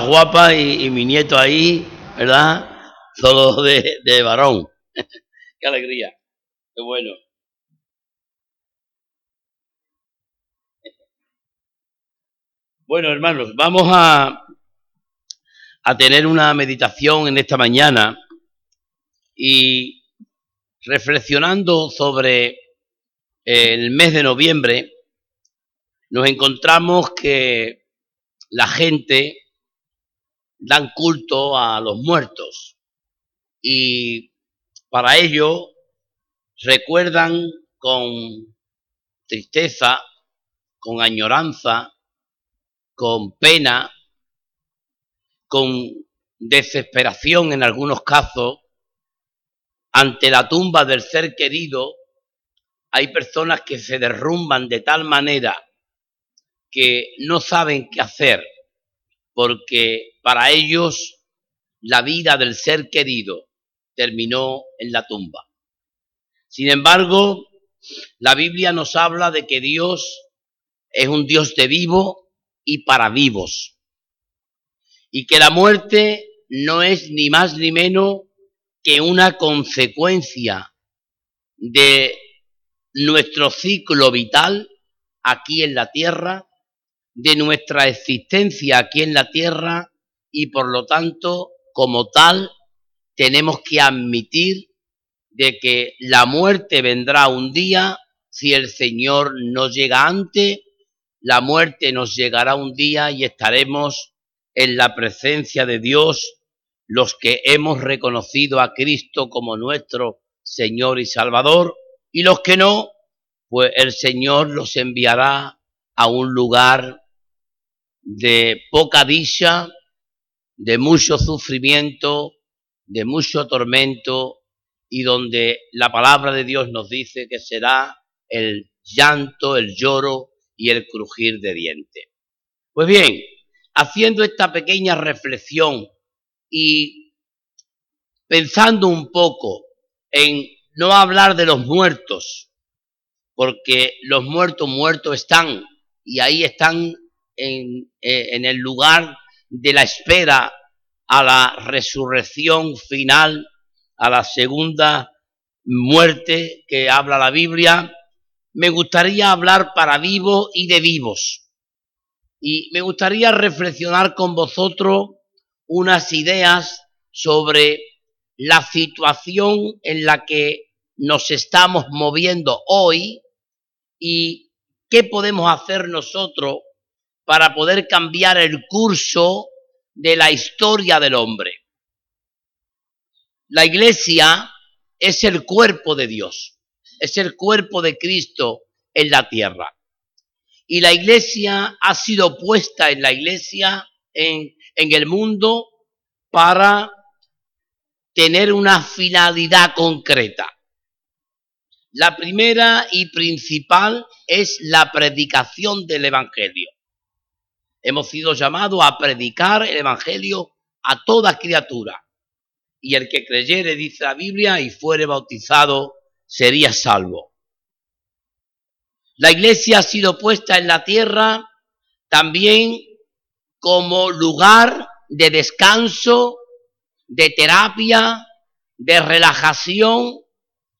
guapa y, mi nieto ahí, ¿verdad? Solo de, de varón. Qué alegría. Qué bueno. Bueno, hermanos, vamos a, a tener una meditación en esta mañana y reflexionando sobre el mes de noviembre, nos encontramos que la gente dan culto a los muertos. Y para ello recuerdan con tristeza, con añoranza, con pena, con desesperación en algunos casos, ante la tumba del ser querido, hay personas que se derrumban de tal manera que no saben qué hacer, porque para ellos la vida del ser querido terminó en la tumba. Sin embargo, la Biblia nos habla de que Dios es un Dios de vivo y para vivos. Y que la muerte no es ni más ni menos que una consecuencia de nuestro ciclo vital aquí en la tierra, de nuestra existencia aquí en la tierra y por lo tanto, como tal, tenemos que admitir de que la muerte vendrá un día si el Señor no llega antes, la muerte nos llegará un día y estaremos en la presencia de Dios los que hemos reconocido a Cristo como nuestro Señor y Salvador y los que no, pues el Señor los enviará a un lugar de poca dicha, de mucho sufrimiento, de mucho tormento y donde la palabra de Dios nos dice que será el llanto, el lloro y el crujir de dientes. Pues bien, haciendo esta pequeña reflexión y pensando un poco en no hablar de los muertos, porque los muertos muertos están y ahí están en, eh, en el lugar de la espera a la resurrección final, a la segunda muerte que habla la Biblia, me gustaría hablar para vivos y de vivos. Y me gustaría reflexionar con vosotros unas ideas sobre la situación en la que nos estamos moviendo hoy y qué podemos hacer nosotros para poder cambiar el curso de la historia del hombre. La iglesia es el cuerpo de Dios, es el cuerpo de Cristo en la tierra. Y la iglesia ha sido puesta en la iglesia, en, el mundo, para tener una finalidad concreta. La primera y principal es la predicación del Evangelio. Hemos sido llamados a predicar el Evangelio a toda criatura. Y el que creyere, dice la Biblia, y fuere bautizado, sería salvo. La iglesia ha sido puesta en la tierra también como lugar de descanso, de terapia, de relajación,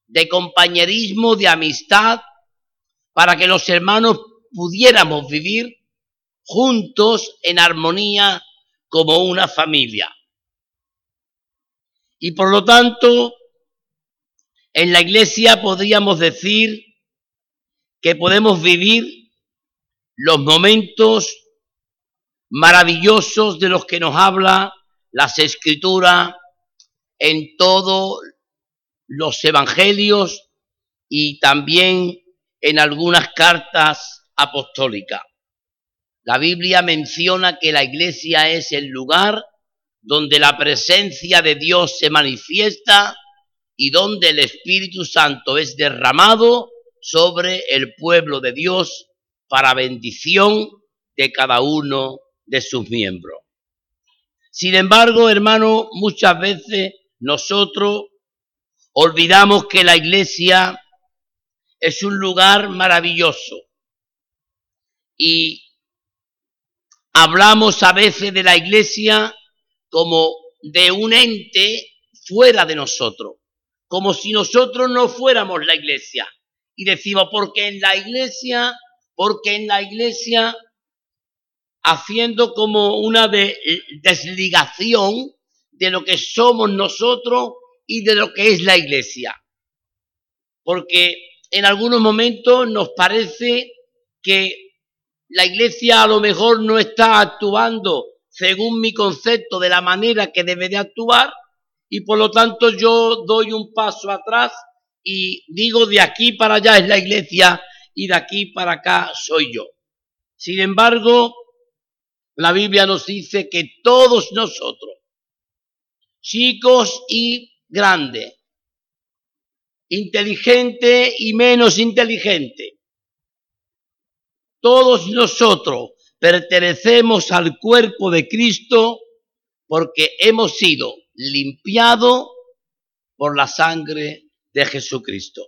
de compañerismo, de amistad, para que los hermanos pudiéramos vivir juntos en armonía como una familia. Y por lo tanto, en la iglesia podríamos decir que podemos vivir los momentos maravillosos de los que nos habla las escrituras en todos los evangelios y también en algunas cartas apostólicas. La Biblia menciona que la iglesia es el lugar donde la presencia de Dios se manifiesta y donde el Espíritu Santo es derramado sobre el pueblo de Dios para bendición de cada uno de sus miembros. Sin embargo, hermano, muchas veces nosotros olvidamos que la iglesia es un lugar maravilloso y hablamos a veces de la iglesia como de un ente fuera de nosotros, como si nosotros no fuéramos la iglesia. Y decimos, porque en la iglesia, porque en la iglesia, haciendo como una desligación de lo que somos nosotros y de lo que es la iglesia. Porque en algunos momentos nos parece que la iglesia a lo mejor no está actuando según mi concepto de la manera que debe de actuar y por lo tanto yo doy un paso atrás y digo de aquí para allá es la iglesia y de aquí para acá soy yo. Sin embargo, la Biblia nos dice que todos nosotros, chicos y grandes, inteligente y menos inteligente, todos nosotros pertenecemos al cuerpo de Cristo porque hemos sido limpiados por la sangre de Jesucristo.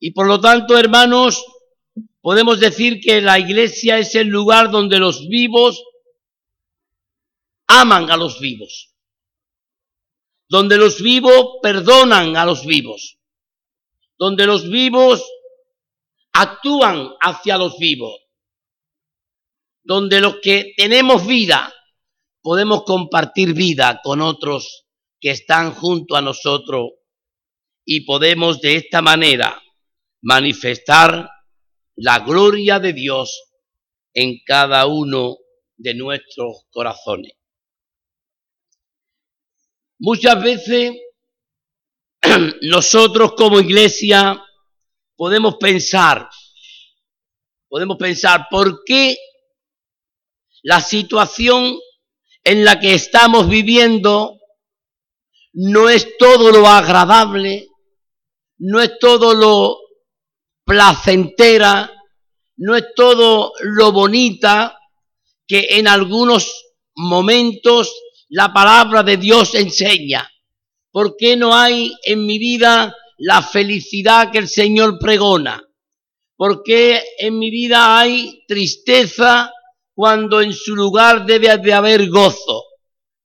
Y por lo tanto, hermanos, podemos decir que la iglesia es el lugar donde los vivos aman a los vivos, donde los vivos perdonan a los vivos, donde los vivos actúan hacia los vivos, donde los que tenemos vida podemos compartir vida con otros que están junto a nosotros y podemos de esta manera manifestar la gloria de Dios en cada uno de nuestros corazones. Muchas veces nosotros como iglesia podemos pensar, podemos pensar, ¿por qué la situación en la que estamos viviendo no es todo lo agradable, no es todo lo placentera, no es todo lo bonita que en algunos momentos la palabra de Dios enseña. ¿Por qué no hay en mi vida la felicidad que el Señor pregona? ¿Por qué en mi vida hay tristeza cuando en su lugar debe de haber gozo?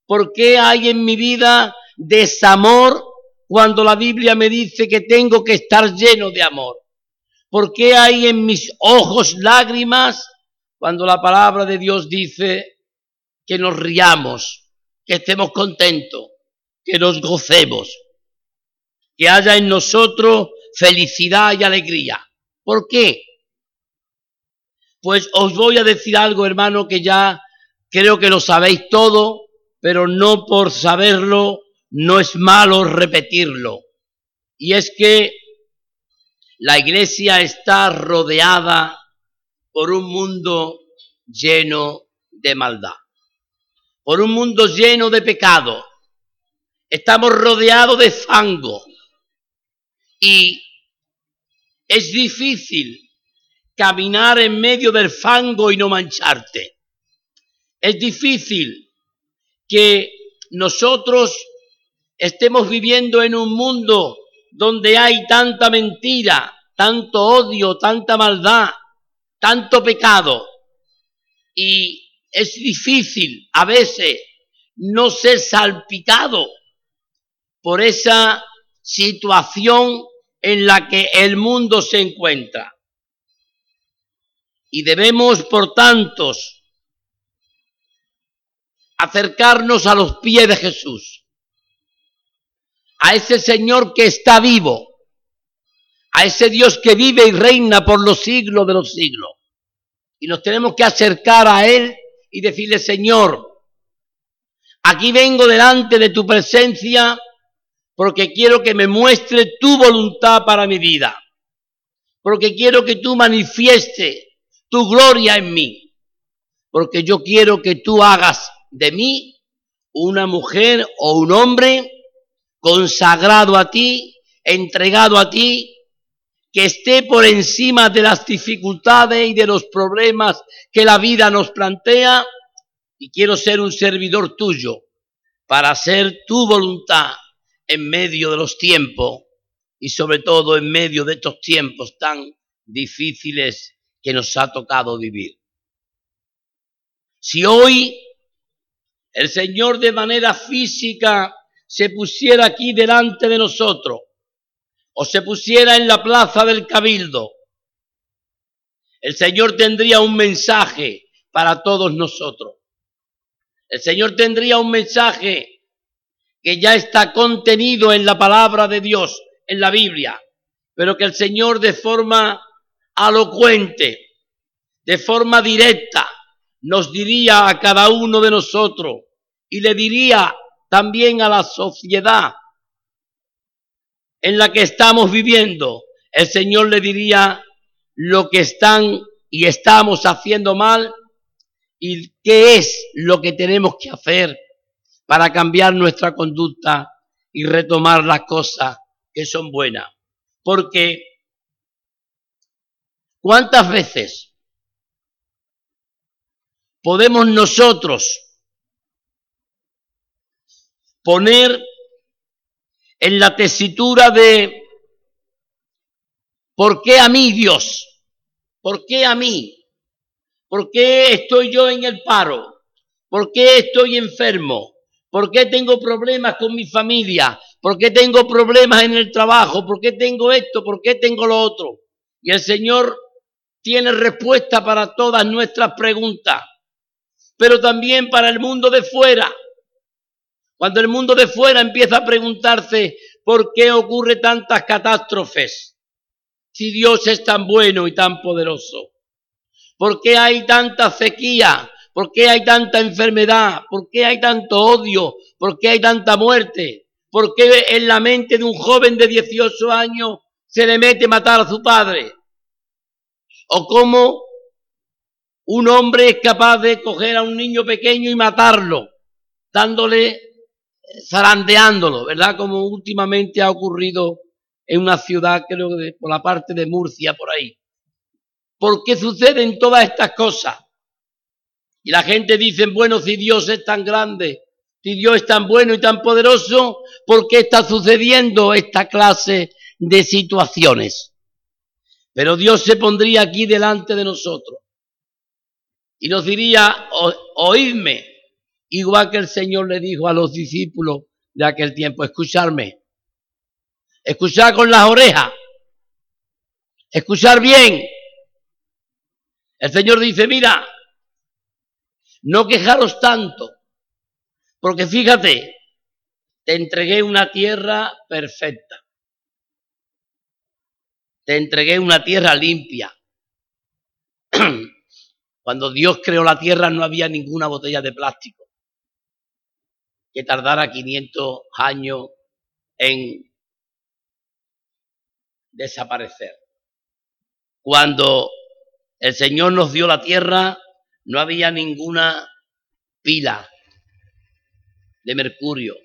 ¿Por qué hay en mi vida desamor cuando la Biblia me dice que tengo que estar lleno de amor? ¿Por qué hay en mis ojos lágrimas cuando la palabra de Dios dice que nos riamos, que estemos contentos, que nos gocemos? Que haya en nosotros felicidad y alegría. ¿Por qué? Pues os voy a decir algo, hermano, que ya creo que lo sabéis todo, pero no por saberlo no es malo repetirlo. Y es que la iglesia está rodeada por un mundo lleno de maldad, por un mundo lleno de pecado. Estamos rodeados de fango, y es difícil caminar en medio del fango y no mancharte. Es difícil que nosotros estemos viviendo en un mundo donde hay tanta mentira, tanto odio, tanta maldad, tanto pecado. Y es difícil a veces no ser salpicado por esa situación en la que el mundo se encuentra. Y debemos, por tanto, acercarnos a los pies de Jesús, a ese Señor que está vivo, a ese Dios que vive y reina por los siglos de los siglos. Y nos tenemos que acercar a Él y decirle, Señor, aquí vengo delante de tu presencia porque quiero que me muestre tu voluntad para mi vida, porque quiero que tú manifieste tu gloria en mí, porque yo quiero que tú hagas de mí una mujer o un hombre consagrado a ti, entregado a ti, que esté por encima de las dificultades y de los problemas que la vida nos plantea, y quiero ser un servidor tuyo para hacer tu voluntad en medio de los tiempos y sobre todo en medio de estos tiempos tan difíciles que nos ha tocado vivir. Si hoy el Señor de manera física se pusiera aquí delante de nosotros o se pusiera en la plaza del cabildo, el Señor tendría un mensaje para todos nosotros. El Señor tendría un mensaje que ya está contenido en la palabra de Dios, en la Biblia, pero que el Señor de forma alocuente, de forma directa, nos diría a cada uno de nosotros y le diría también a la sociedad en la que estamos viviendo, el Señor le diría lo que están y estamos haciendo mal y qué es lo que tenemos que hacer para cambiar nuestra conducta y retomar las cosas que son buenas. Porque ¿cuántas veces podemos nosotros poner en la tesitura de ¿por qué a mí Dios? ¿Por qué a mí? ¿Por qué estoy yo en el paro? ¿Por qué estoy enfermo? ¿Por qué tengo problemas con mi familia? ¿Por qué tengo problemas en el trabajo? ¿Por qué tengo esto? ¿Por qué tengo lo otro? Y el Señor tiene respuesta para todas nuestras preguntas, pero también para el mundo de fuera. Cuando el mundo de fuera empieza a preguntarse por qué ocurre tantas catástrofes, si Dios es tan bueno y tan poderoso. ¿Por qué hay tanta sequía? ¿Por qué hay tanta enfermedad? ¿Por qué hay tanto odio? ¿Por qué hay tanta muerte? ¿Por qué en la mente de un joven de 18 años se le mete matar a su padre? ¿O cómo un hombre es capaz de coger a un niño pequeño y matarlo, dándole, zarandeándolo, ¿verdad? Como últimamente ha ocurrido en una ciudad, creo que por la parte de Murcia, por ahí. ¿Por qué suceden todas estas cosas? Y la gente dice, bueno, si Dios es tan grande, si Dios es tan bueno y tan poderoso, ¿por qué está sucediendo esta clase de situaciones? Pero Dios se pondría aquí delante de nosotros y nos diría, oídme, igual que el Señor le dijo a los discípulos de aquel tiempo, escucharme, escuchar con las orejas, escuchar bien, el Señor dice, mira, no quejaros tanto, porque fíjate, te entregué una tierra perfecta. Te entregué una tierra limpia. Cuando Dios creó la tierra no había ninguna botella de plástico que tardara 500 años en desaparecer. Cuando el Señor nos dio la tierra, no había ninguna pila de mercurio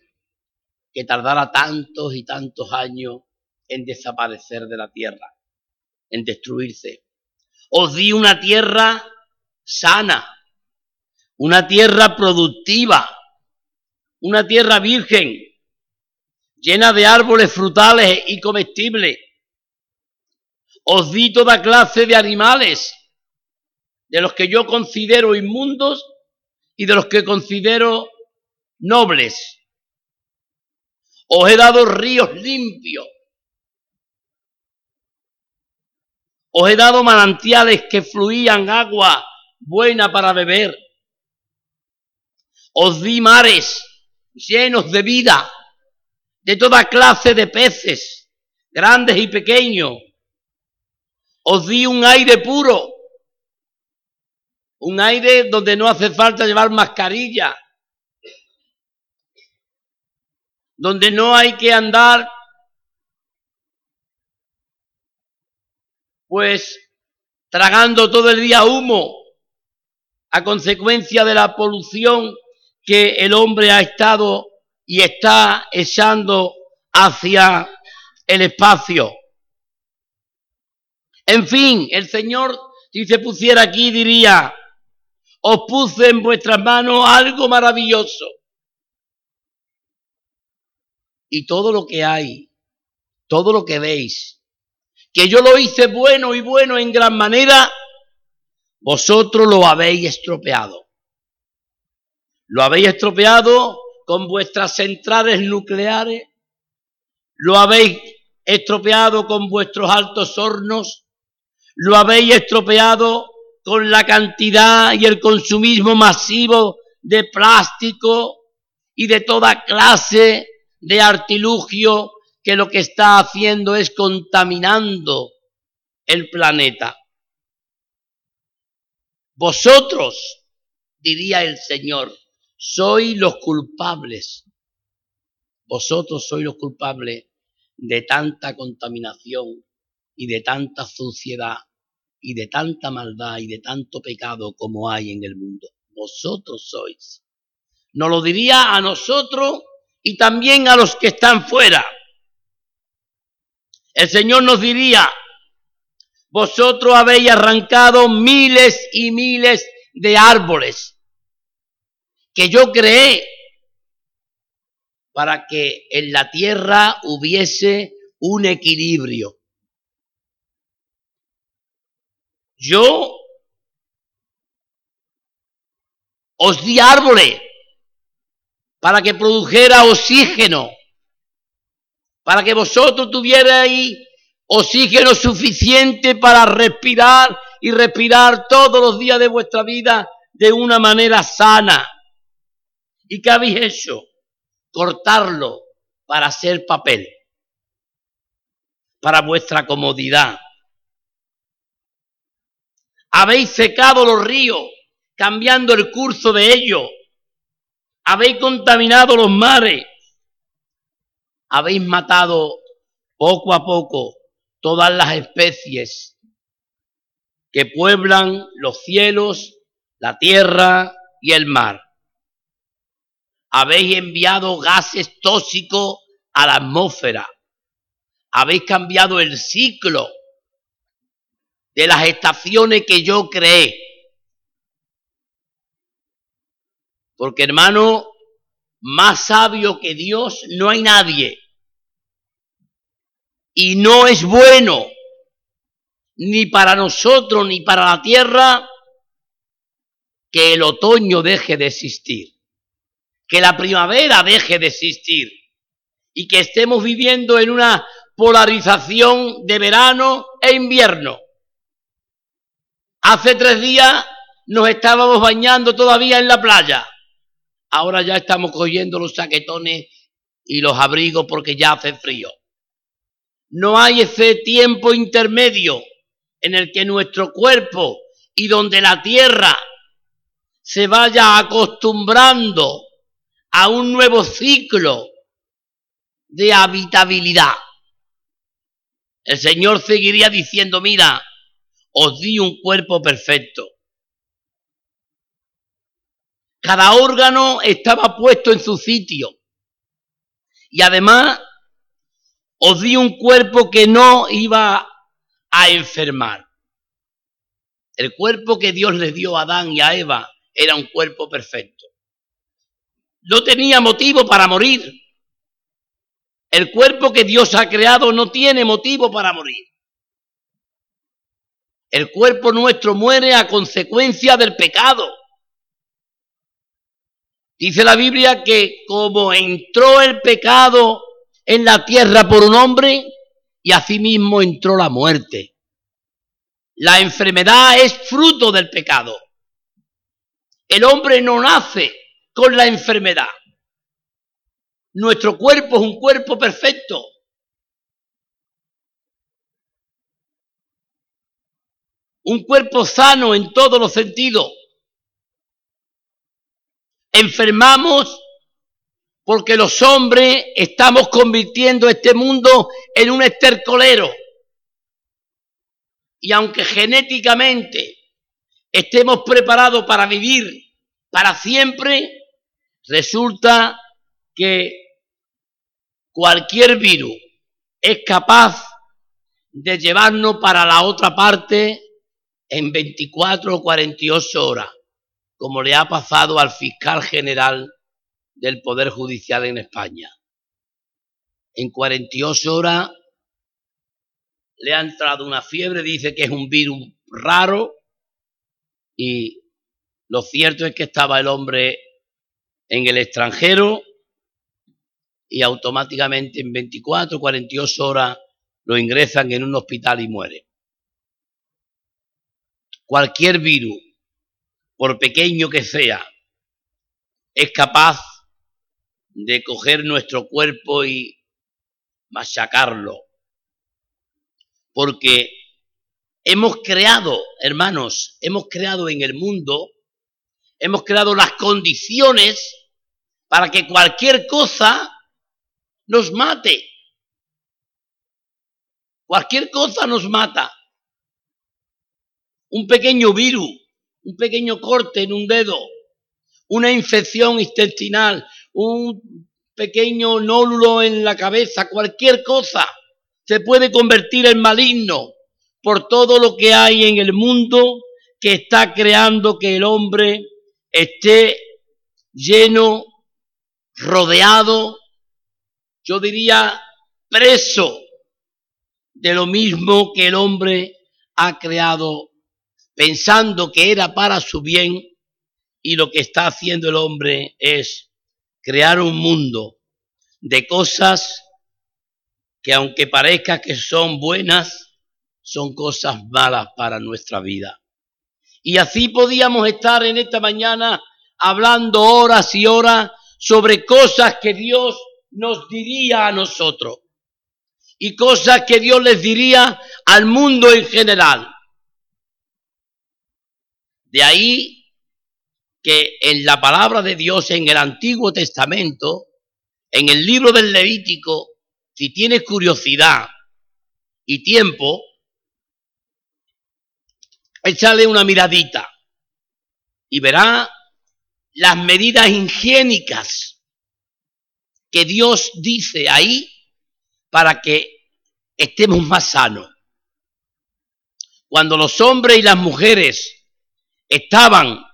que tardara tantos y tantos años en desaparecer de la tierra, en destruirse. Os di una tierra sana, una tierra productiva, una tierra virgen, llena de árboles frutales y comestibles. Os di toda clase de animales de los que yo considero inmundos y de los que considero nobles. Os he dado ríos limpios. Os he dado manantiales que fluían agua buena para beber. Os di mares llenos de vida, de toda clase de peces, grandes y pequeños. Os di un aire puro un aire donde no hace falta llevar mascarilla. Donde no hay que andar pues tragando todo el día humo a consecuencia de la polución que el hombre ha estado y está echando hacia el espacio. En fin, el Señor, si se pusiera aquí, diría, os puse en vuestras manos algo maravilloso. Y todo lo que hay, todo lo que veis, que yo lo hice bueno y bueno en gran manera, vosotros lo habéis estropeado. Lo habéis estropeado con vuestras centrales nucleares. Lo habéis estropeado con vuestros altos hornos. Lo habéis estropeado con la cantidad y el consumismo masivo de plástico y de toda clase de artilugio que lo que está haciendo es contaminando el planeta. Vosotros, diría el Señor, sois los culpables. Vosotros sois los culpables de tanta contaminación y de tanta suciedad y de tanta maldad y de tanto pecado como hay en el mundo. Vosotros sois. Nos lo diría a nosotros y también a los que están fuera. El Señor nos diría, vosotros habéis arrancado miles y miles de árboles que yo creé para que en la tierra hubiese un equilibrio. Yo os di árboles para que produjera oxígeno, para que vosotros tuvierais oxígeno suficiente para respirar y respirar todos los días de vuestra vida de una manera sana. ¿Y qué habéis hecho? Cortarlo para hacer papel, para vuestra comodidad. Habéis secado los ríos, cambiando el curso de ellos. Habéis contaminado los mares. Habéis matado poco a poco todas las especies que pueblan los cielos, la tierra y el mar. Habéis enviado gases tóxicos a la atmósfera. Habéis cambiado el ciclo de las estaciones que yo creé. Porque hermano, más sabio que Dios no hay nadie. Y no es bueno ni para nosotros ni para la tierra que el otoño deje de existir, que la primavera deje de existir y que estemos viviendo en una polarización de verano e invierno. Hace tres días nos estábamos bañando todavía en la playa. Ahora ya estamos cogiendo los saquetones y los abrigos porque ya hace frío. No hay ese tiempo intermedio en el que nuestro cuerpo y donde la tierra se vaya acostumbrando a un nuevo ciclo de habitabilidad. El Señor seguiría diciendo, mira, os di un cuerpo perfecto. Cada órgano estaba puesto en su sitio. Y además os di un cuerpo que no iba a enfermar. El cuerpo que Dios le dio a Adán y a Eva era un cuerpo perfecto. No tenía motivo para morir. El cuerpo que Dios ha creado no tiene motivo para morir. El cuerpo nuestro muere a consecuencia del pecado. Dice la Biblia que como entró el pecado en la tierra por un hombre, y asimismo entró la muerte. La enfermedad es fruto del pecado. El hombre no nace con la enfermedad. Nuestro cuerpo es un cuerpo perfecto. Un cuerpo sano en todos los sentidos. Enfermamos porque los hombres estamos convirtiendo este mundo en un estercolero. Y aunque genéticamente estemos preparados para vivir para siempre, resulta que cualquier virus es capaz de llevarnos para la otra parte en 24 o 48 horas, como le ha pasado al fiscal general del Poder Judicial en España. En 48 horas le ha entrado una fiebre, dice que es un virus raro y lo cierto es que estaba el hombre en el extranjero y automáticamente en 24, 48 horas lo ingresan en un hospital y muere. Cualquier virus, por pequeño que sea, es capaz de coger nuestro cuerpo y machacarlo. Porque hemos creado, hermanos, hemos creado en el mundo, hemos creado las condiciones para que cualquier cosa nos mate. Cualquier cosa nos mata. Un pequeño virus, un pequeño corte en un dedo, una infección intestinal, un pequeño nódulo en la cabeza, cualquier cosa se puede convertir en maligno por todo lo que hay en el mundo que está creando que el hombre esté lleno, rodeado, yo diría preso de lo mismo que el hombre ha creado pensando que era para su bien y lo que está haciendo el hombre es crear un mundo de cosas que aunque parezca que son buenas, son cosas malas para nuestra vida. Y así podíamos estar en esta mañana hablando horas y horas sobre cosas que Dios nos diría a nosotros y cosas que Dios les diría al mundo en general. De ahí que en la palabra de Dios en el Antiguo Testamento, en el libro del Levítico, si tienes curiosidad y tiempo, échale una miradita y verá las medidas higiénicas que Dios dice ahí para que estemos más sanos. Cuando los hombres y las mujeres estaban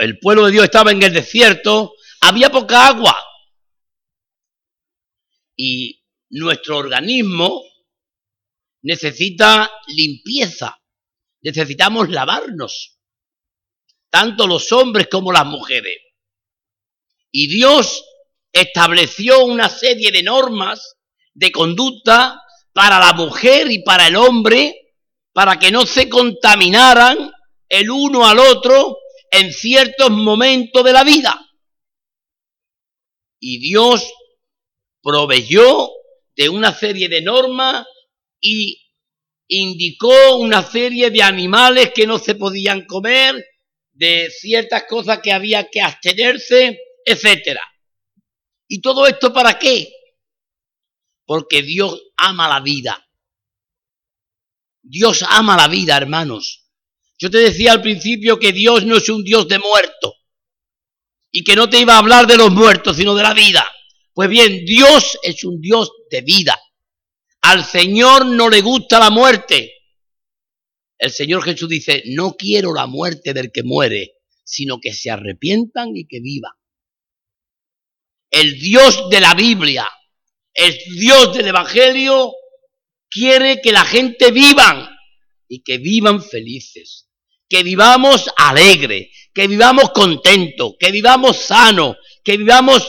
el pueblo de Dios estaba en el desierto, había poca agua. Y nuestro organismo necesita limpieza, necesitamos lavarnos, tanto los hombres como las mujeres. Y Dios estableció una serie de normas de conducta para la mujer y para el hombre, para que no se contaminaran el uno al otro en ciertos momentos de la vida. Y Dios proveyó de una serie de normas y indicó una serie de animales que no se podían comer, de ciertas cosas que había que abstenerse, etcétera. ¿Y todo esto para qué? Porque Dios ama la vida. Dios ama la vida, hermanos. Yo te decía al principio que Dios no es un Dios de muertos y que no te iba a hablar de los muertos, sino de la vida. Pues bien, Dios es un Dios de vida. Al Señor no le gusta la muerte. El Señor Jesús dice, no quiero la muerte del que muere, sino que se arrepientan y que vivan. El Dios de la Biblia, el Dios del Evangelio, quiere que la gente vivan y que vivan felices que vivamos alegre, que vivamos contento, que vivamos sano, que vivamos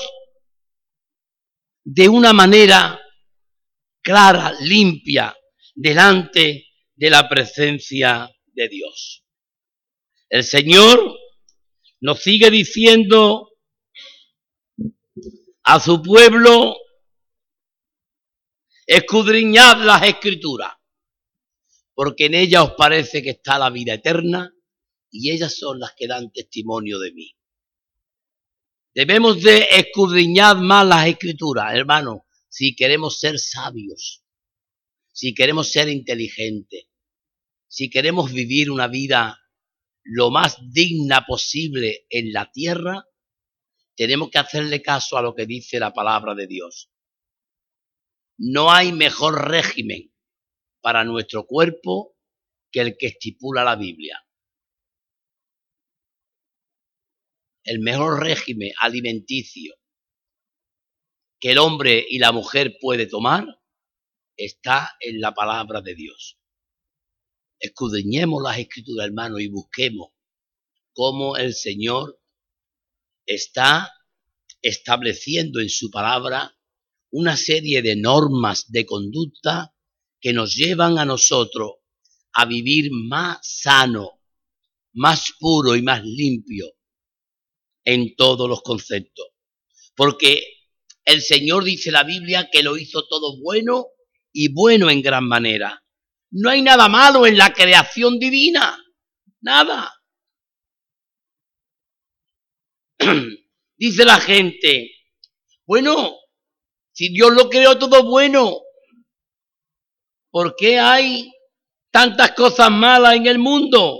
de una manera clara, limpia, delante de la presencia de Dios. El Señor nos sigue diciendo a su pueblo, escudriñad las escrituras porque en ella os parece que está la vida eterna y ellas son las que dan testimonio de mí. Debemos de escudriñar más las escrituras, hermano, si queremos ser sabios, si queremos ser inteligentes, si queremos vivir una vida lo más digna posible en la tierra, tenemos que hacerle caso a lo que dice la palabra de Dios. No hay mejor régimen para nuestro cuerpo que el que estipula la Biblia. El mejor régimen alimenticio que el hombre y la mujer puede tomar está en la palabra de Dios. Escudriñemos las escrituras, hermanos, y busquemos cómo el Señor está estableciendo en su palabra una serie de normas de conducta que nos llevan a nosotros a vivir más sano, más puro y más limpio en todos los conceptos. Porque el Señor dice la Biblia que lo hizo todo bueno y bueno en gran manera. No hay nada malo en la creación divina. Nada. Dice la gente, bueno, si Dios lo creó todo bueno, ¿por qué hay tantas cosas malas en el mundo?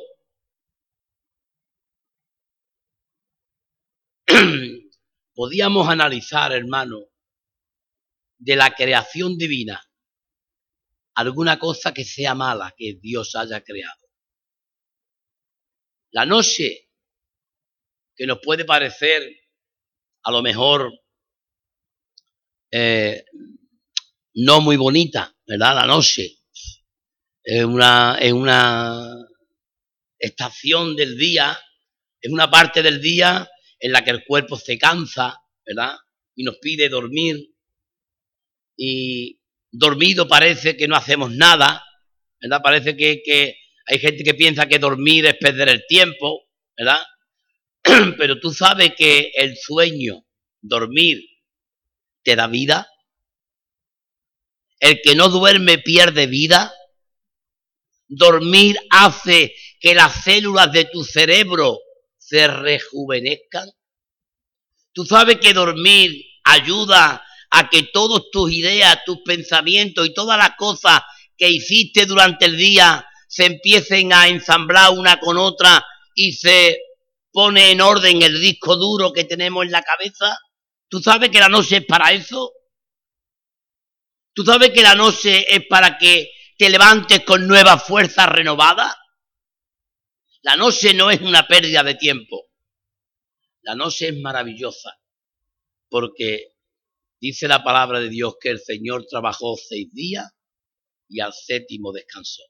Podíamos analizar, hermano, de la creación divina, alguna cosa que sea mala que Dios haya creado. La noche, que nos puede parecer a lo mejor eh, no muy bonita, ¿verdad? La noche es una, es una estación del día, es una parte del día en la que el cuerpo se cansa, ¿verdad? Y nos pide dormir. Y dormido parece que no hacemos nada, ¿verdad? Parece que, que hay gente que piensa que dormir es perder el tiempo, ¿verdad? Pero tú sabes que el sueño, dormir, te da vida. El que no duerme pierde vida. Dormir hace que las células de tu cerebro se rejuvenezcan. Tú sabes que dormir ayuda a que todas tus ideas, tus pensamientos y todas las cosas que hiciste durante el día se empiecen a ensamblar una con otra y se pone en orden el disco duro que tenemos en la cabeza. ¿Tú sabes que la noche es para eso? ¿Tú sabes que la noche es para que te levantes con nuevas fuerzas renovadas? La noche no es una pérdida de tiempo. La noche es maravillosa porque dice la palabra de Dios que el Señor trabajó seis días y al séptimo descansó.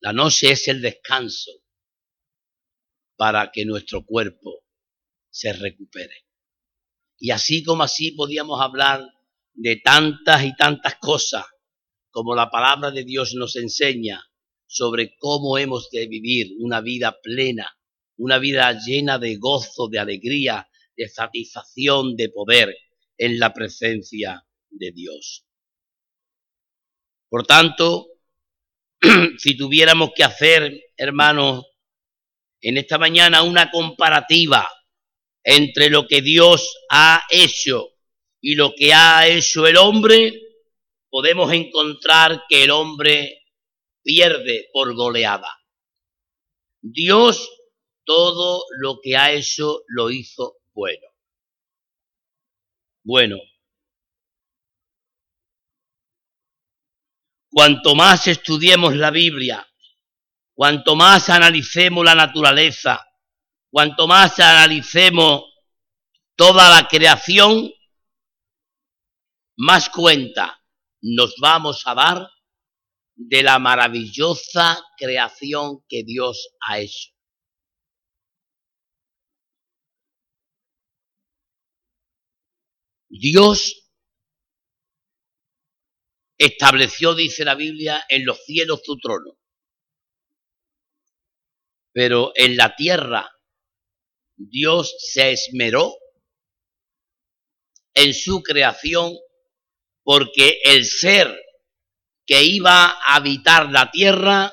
La noche es el descanso para que nuestro cuerpo se recupere. Y así como así podíamos hablar de tantas y tantas cosas como la palabra de Dios nos enseña sobre cómo hemos de vivir una vida plena, una vida llena de gozo, de alegría, de satisfacción, de poder en la presencia de Dios. Por tanto, si tuviéramos que hacer, hermanos, en esta mañana una comparativa entre lo que Dios ha hecho y lo que ha hecho el hombre, podemos encontrar que el hombre pierde por goleada. Dios todo lo que ha hecho lo hizo bueno. Bueno, cuanto más estudiemos la Biblia, cuanto más analicemos la naturaleza, cuanto más analicemos toda la creación, más cuenta nos vamos a dar de la maravillosa creación que Dios ha hecho. Dios estableció, dice la Biblia, en los cielos su trono. Pero en la tierra Dios se esmeró en su creación porque el ser que iba a habitar la tierra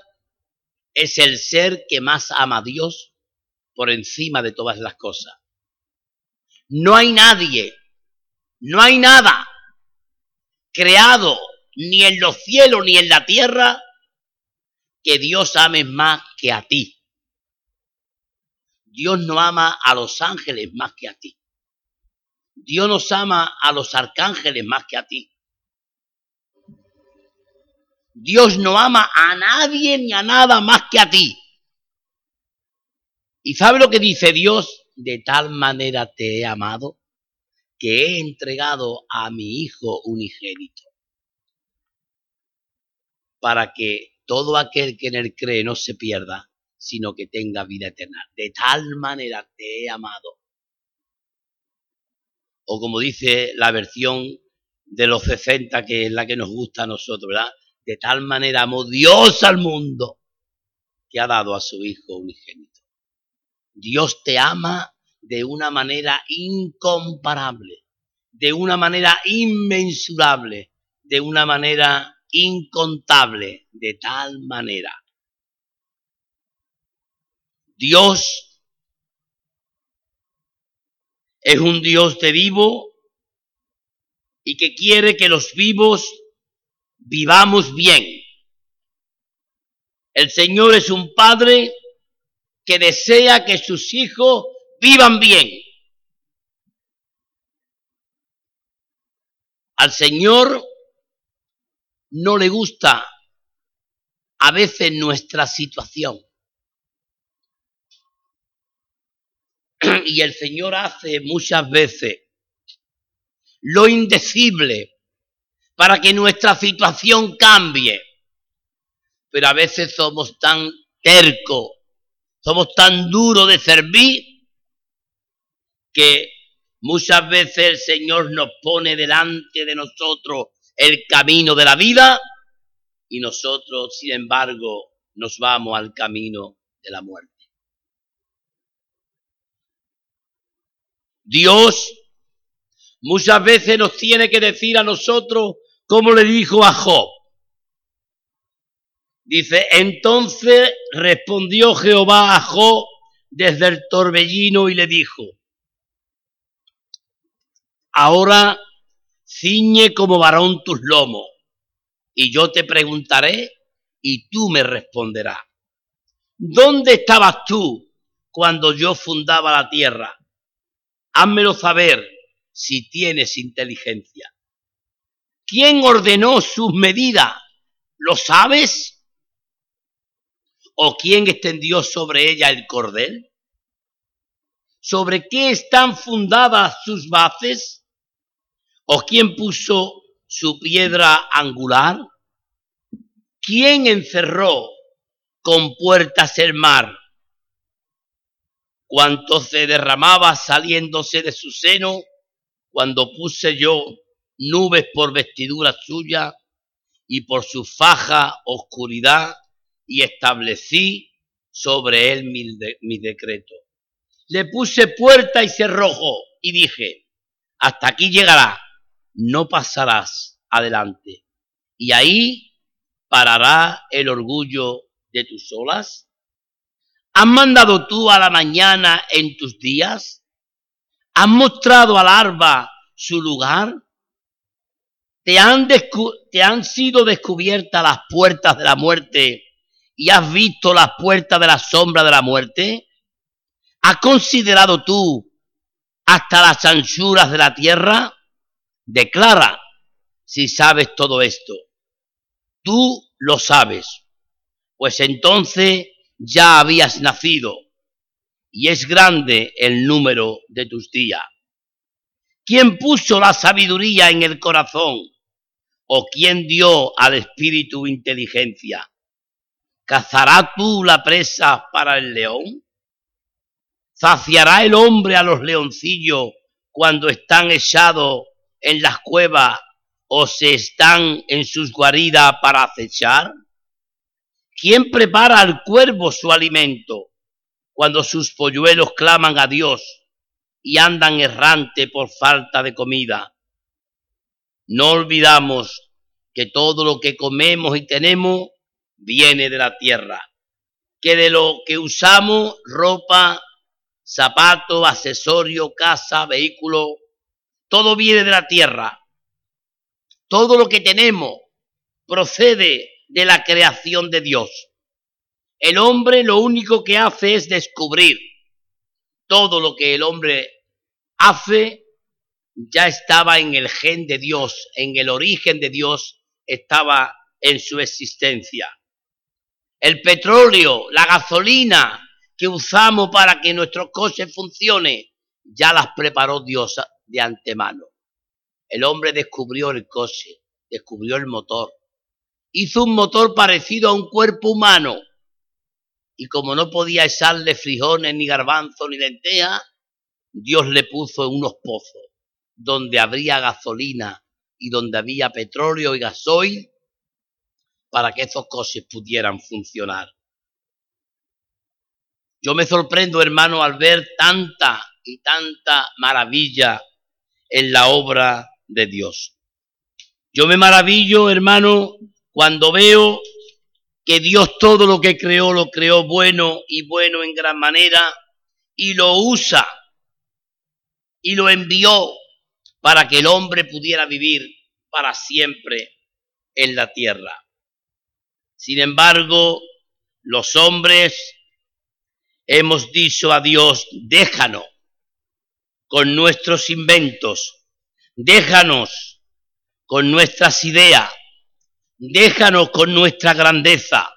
es el ser que más ama a Dios por encima de todas las cosas. No hay nadie, no hay nada creado ni en los cielos ni en la tierra que Dios ame más que a ti. Dios no ama a los ángeles más que a ti. Dios nos ama a los arcángeles más que a ti. Dios no ama a nadie ni a nada más que a ti. ¿Y sabe lo que dice Dios? De tal manera te he amado que he entregado a mi Hijo unigénito para que todo aquel que en él cree no se pierda, sino que tenga vida eterna. De tal manera te he amado. O como dice la versión de los 60, que es la que nos gusta a nosotros, ¿verdad? De tal manera amó Dios al mundo que ha dado a su Hijo unigénito. Dios te ama de una manera incomparable, de una manera inmensurable, de una manera incontable, de tal manera. Dios es un Dios de vivo y que quiere que los vivos vivamos bien. El Señor es un Padre que desea que sus hijos vivan bien. Al Señor no le gusta a veces nuestra situación. Y el Señor hace muchas veces lo indecible para que nuestra situación cambie. Pero a veces somos tan tercos, somos tan duros de servir, que muchas veces el Señor nos pone delante de nosotros el camino de la vida y nosotros, sin embargo, nos vamos al camino de la muerte. Dios muchas veces nos tiene que decir a nosotros como le dijo a Job. Dice, entonces respondió Jehová a Job desde el torbellino y le dijo, ahora ciñe como varón tus lomos, y yo te preguntaré y tú me responderás. ¿Dónde estabas tú cuando yo fundaba la tierra? Házmelo saber si tienes inteligencia. ¿Quién ordenó sus medidas? ¿Lo sabes? ¿O quién extendió sobre ella el cordel? ¿Sobre qué están fundadas sus bases? ¿O quién puso su piedra angular? ¿Quién encerró con puertas el mar? Cuanto se derramaba saliéndose de su seno, cuando puse yo nubes por vestidura suya y por su faja oscuridad y establecí sobre él mi, mi decreto. Le puse puerta y cerrojo y dije, hasta aquí llegará, no pasarás adelante. Y ahí parará el orgullo de tus olas. ¿Has mandado tú a la mañana en tus días? ¿Has mostrado al alba su lugar? ¿Te han, ¿Te han sido descubiertas las puertas de la muerte y has visto las puertas de la sombra de la muerte? ¿Has considerado tú hasta las anchuras de la tierra? Declara si sabes todo esto. Tú lo sabes, pues entonces ya habías nacido y es grande el número de tus días. ¿Quién puso la sabiduría en el corazón? ¿O quién dio al espíritu inteligencia? ¿Cazará tú la presa para el león? ¿Saciará el hombre a los leoncillos cuando están echados en las cuevas o se están en sus guaridas para acechar? ¿Quién prepara al cuervo su alimento cuando sus polluelos claman a Dios y andan errante por falta de comida? No olvidamos que todo lo que comemos y tenemos viene de la tierra, que de lo que usamos, ropa, zapato, accesorio, casa, vehículo, todo viene de la tierra. Todo lo que tenemos procede de la creación de Dios. El hombre lo único que hace es descubrir. Todo lo que el hombre hace ya estaba en el gen de Dios, en el origen de Dios estaba en su existencia. El petróleo, la gasolina que usamos para que nuestro coche funcione, ya las preparó Dios de antemano. El hombre descubrió el coche, descubrió el motor, hizo un motor parecido a un cuerpo humano y como no podía echarle frijoles, ni garbanzos, ni lentejas, Dios le puso unos pozos donde habría gasolina y donde había petróleo y gasoil para que esos coches pudieran funcionar. Yo me sorprendo, hermano, al ver tanta y tanta maravilla en la obra de Dios. Yo me maravillo, hermano, cuando veo que Dios todo lo que creó lo creó bueno y bueno en gran manera y lo usa y lo envió para que el hombre pudiera vivir para siempre en la tierra. Sin embargo, los hombres hemos dicho a Dios, déjanos con nuestros inventos, déjanos con nuestras ideas, déjanos con nuestra grandeza,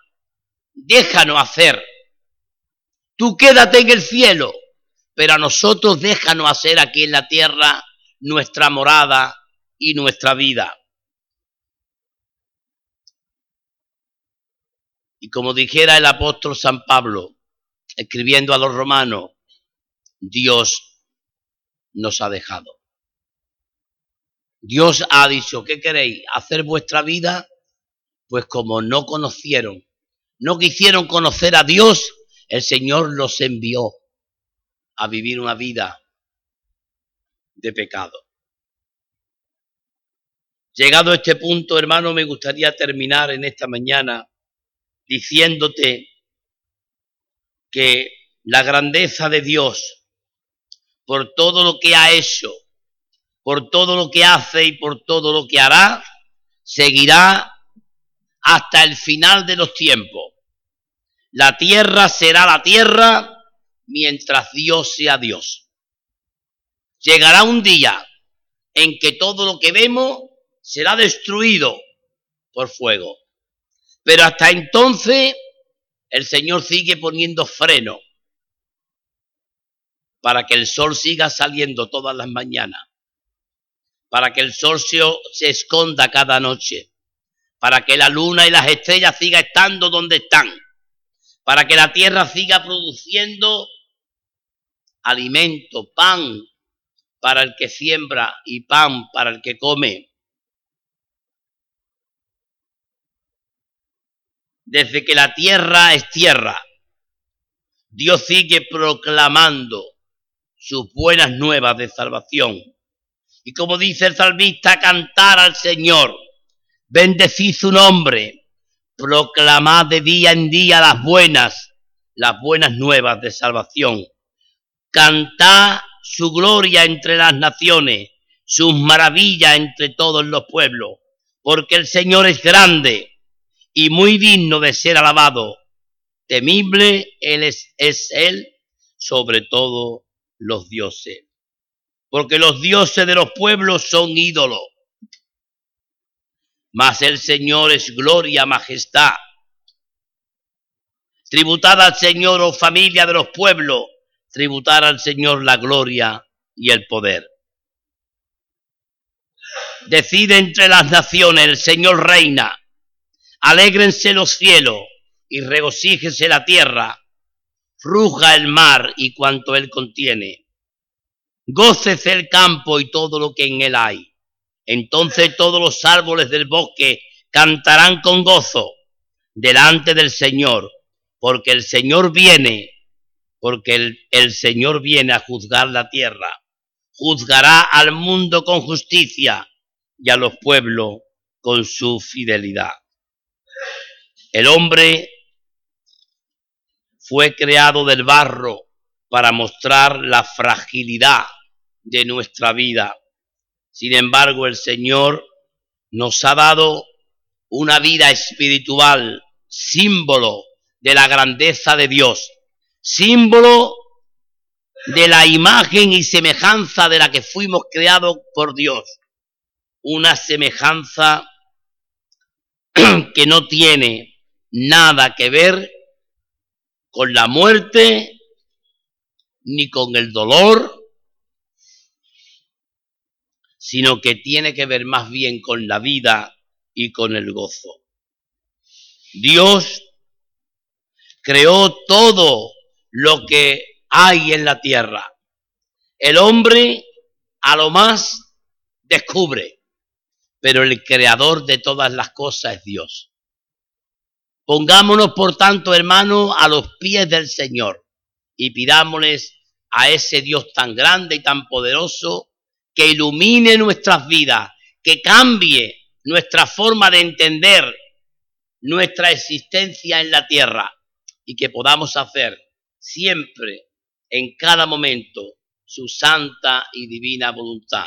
déjanos hacer. Tú quédate en el cielo, pero a nosotros déjanos hacer aquí en la tierra nuestra morada y nuestra vida. Y como dijera el apóstol San Pablo, escribiendo a los romanos, Dios nos ha dejado. Dios ha dicho, ¿qué queréis? ¿Hacer vuestra vida? Pues como no conocieron, no quisieron conocer a Dios, el Señor los envió a vivir una vida de pecado. Llegado a este punto, hermano, me gustaría terminar en esta mañana diciéndote que la grandeza de Dios, por todo lo que ha hecho, por todo lo que hace y por todo lo que hará, seguirá hasta el final de los tiempos. La tierra será la tierra mientras Dios sea Dios. Llegará un día en que todo lo que vemos será destruido por fuego. Pero hasta entonces el Señor sigue poniendo freno para que el sol siga saliendo todas las mañanas, para que el sol se, esconda cada noche, para que la luna y las estrellas sigan estando donde están, para que la tierra siga produciendo alimento, pan para el que siembra y pan para el que come. Desde que la tierra es tierra, Dios sigue proclamando sus buenas nuevas de salvación. Y como dice el salmista, cantar al Señor, bendecid su nombre, proclamad de día en día las buenas, las buenas nuevas de salvación. Cantad su gloria entre las naciones, sus maravillas entre todos los pueblos, porque el Señor es grande y muy digno de ser alabado. Temible él es, es Él sobre todos los dioses. Porque los dioses de los pueblos son ídolos. Mas el Señor es gloria, majestad. Tributad al Señor, oh familia de los pueblos, tributar al Señor la gloria y el poder. Decide entre las naciones, el Señor reina. Alégrense los cielos y regocíjese la tierra. Ruja el mar y cuanto él contiene. Gócese el campo y todo lo que en él hay. Entonces todos los árboles del bosque cantarán con gozo delante del Señor, porque el Señor viene porque el, el, Señor viene a juzgar la tierra, juzgará al mundo con justicia y a los pueblos con su fidelidad. El hombre fue creado del barro para mostrar la fragilidad de nuestra vida. Sin embargo, el Señor nos ha dado una vida espiritual, símbolo de la grandeza de Dios símbolo de la imagen y semejanza de la que fuimos creados por Dios. Una semejanza que no tiene nada que ver con la muerte ni con el dolor, sino que tiene que ver más bien con la vida y con el gozo. Dios creó todo lo que hay en la tierra. El hombre a lo más descubre, pero el creador de todas las cosas es Dios. Pongámonos, por tanto, hermanos, a los pies del Señor y pidámosles a ese Dios tan grande y tan poderoso que ilumine nuestras vidas, que cambie nuestra forma de entender nuestra existencia en la tierra y que podamos hacer siempre, en cada momento, su santa y divina voluntad.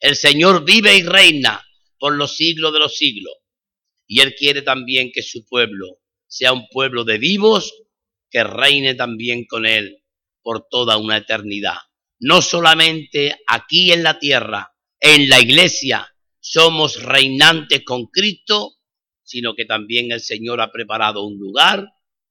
El Señor vive y reina por los siglos de los siglos y Él quiere también que su pueblo sea un pueblo de vivos que reine también con Él por toda una eternidad. No solamente aquí en la tierra, en la iglesia, somos reinantes con Cristo, sino que también el Señor ha preparado un lugar,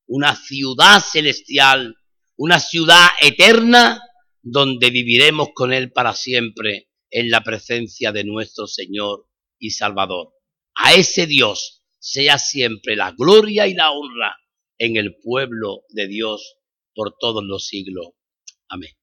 una ciudad celestial, una ciudad eterna, donde viviremos con Él para siempre en la presencia de nuestro Señor y Salvador. A ese Dios sea siempre la gloria y la honra en el pueblo de Dios por todos los siglos. Amén.